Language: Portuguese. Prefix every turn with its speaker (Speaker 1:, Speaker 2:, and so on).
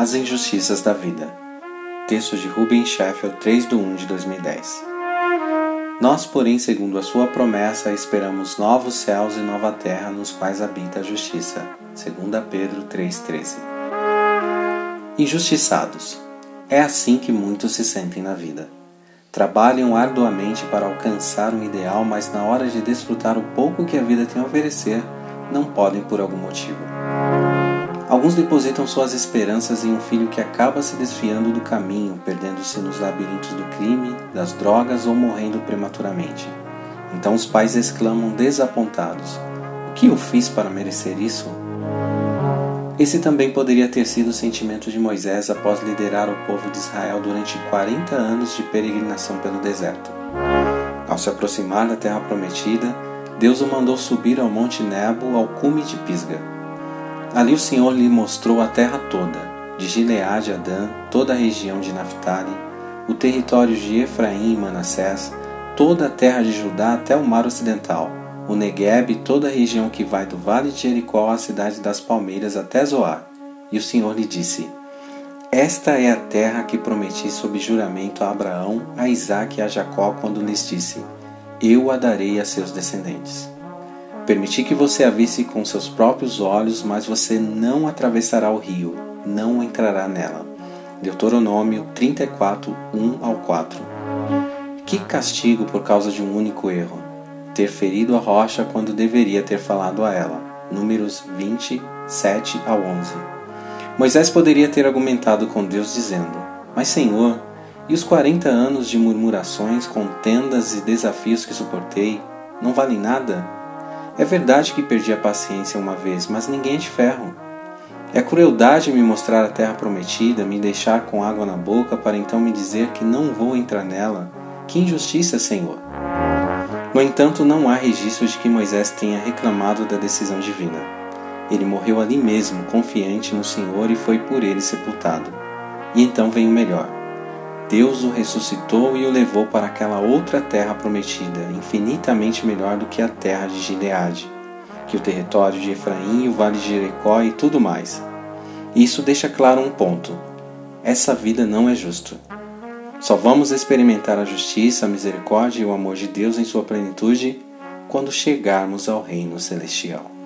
Speaker 1: As Injustiças da Vida. Texto de Ruben Sheffield, 3 de 1 de 2010. Nós, porém, segundo a sua promessa, esperamos novos céus e nova terra nos quais habita a justiça. 2 Pedro 3,13. Injustiçados. É assim que muitos se sentem na vida. Trabalham arduamente para alcançar um ideal, mas na hora de desfrutar o pouco que a vida tem a oferecer, não podem por algum motivo. Alguns depositam suas esperanças em um filho que acaba se desfiando do caminho, perdendo-se nos labirintos do crime, das drogas ou morrendo prematuramente. Então os pais exclamam desapontados: O que eu fiz para merecer isso? Esse também poderia ter sido o sentimento de Moisés após liderar o povo de Israel durante 40 anos de peregrinação pelo deserto. Ao se aproximar da terra prometida, Deus o mandou subir ao monte Nebo, ao cume de Pisga. Ali o Senhor lhe mostrou a terra toda, de Gileade a Dan, toda a região de Naphtali, o território de Efraim e Manassés, toda a terra de Judá até o mar ocidental, o Negueb e toda a região que vai do vale de Jericó à cidade das palmeiras até Zoar. E o Senhor lhe disse: Esta é a terra que prometi sob juramento a Abraão, a Isaque e a Jacó quando lhes disse: Eu a darei a seus descendentes. Permiti que você a visse com seus próprios olhos, mas você não atravessará o rio, não entrará nela. Deuteronômio 34, 1 ao 4. Que castigo por causa de um único erro! Ter ferido a rocha quando deveria ter falado a ela. Números 20, 7 ao 11. Moisés poderia ter argumentado com Deus dizendo: Mas Senhor, e os 40 anos de murmurações, contendas e desafios que suportei, não valem nada? É verdade que perdi a paciência uma vez, mas ninguém é de ferro. É crueldade me mostrar a terra prometida, me deixar com água na boca para então me dizer que não vou entrar nela. Que injustiça, Senhor! No entanto, não há registro de que Moisés tenha reclamado da decisão divina. Ele morreu ali mesmo, confiante no Senhor, e foi por ele sepultado. E então vem o melhor. Deus o ressuscitou e o levou para aquela outra terra prometida, infinitamente melhor do que a terra de Gileade, que o território de Efraim, o vale de Jericó e tudo mais. Isso deixa claro um ponto: essa vida não é justa. Só vamos experimentar a justiça, a misericórdia e o amor de Deus em sua plenitude quando chegarmos ao reino celestial.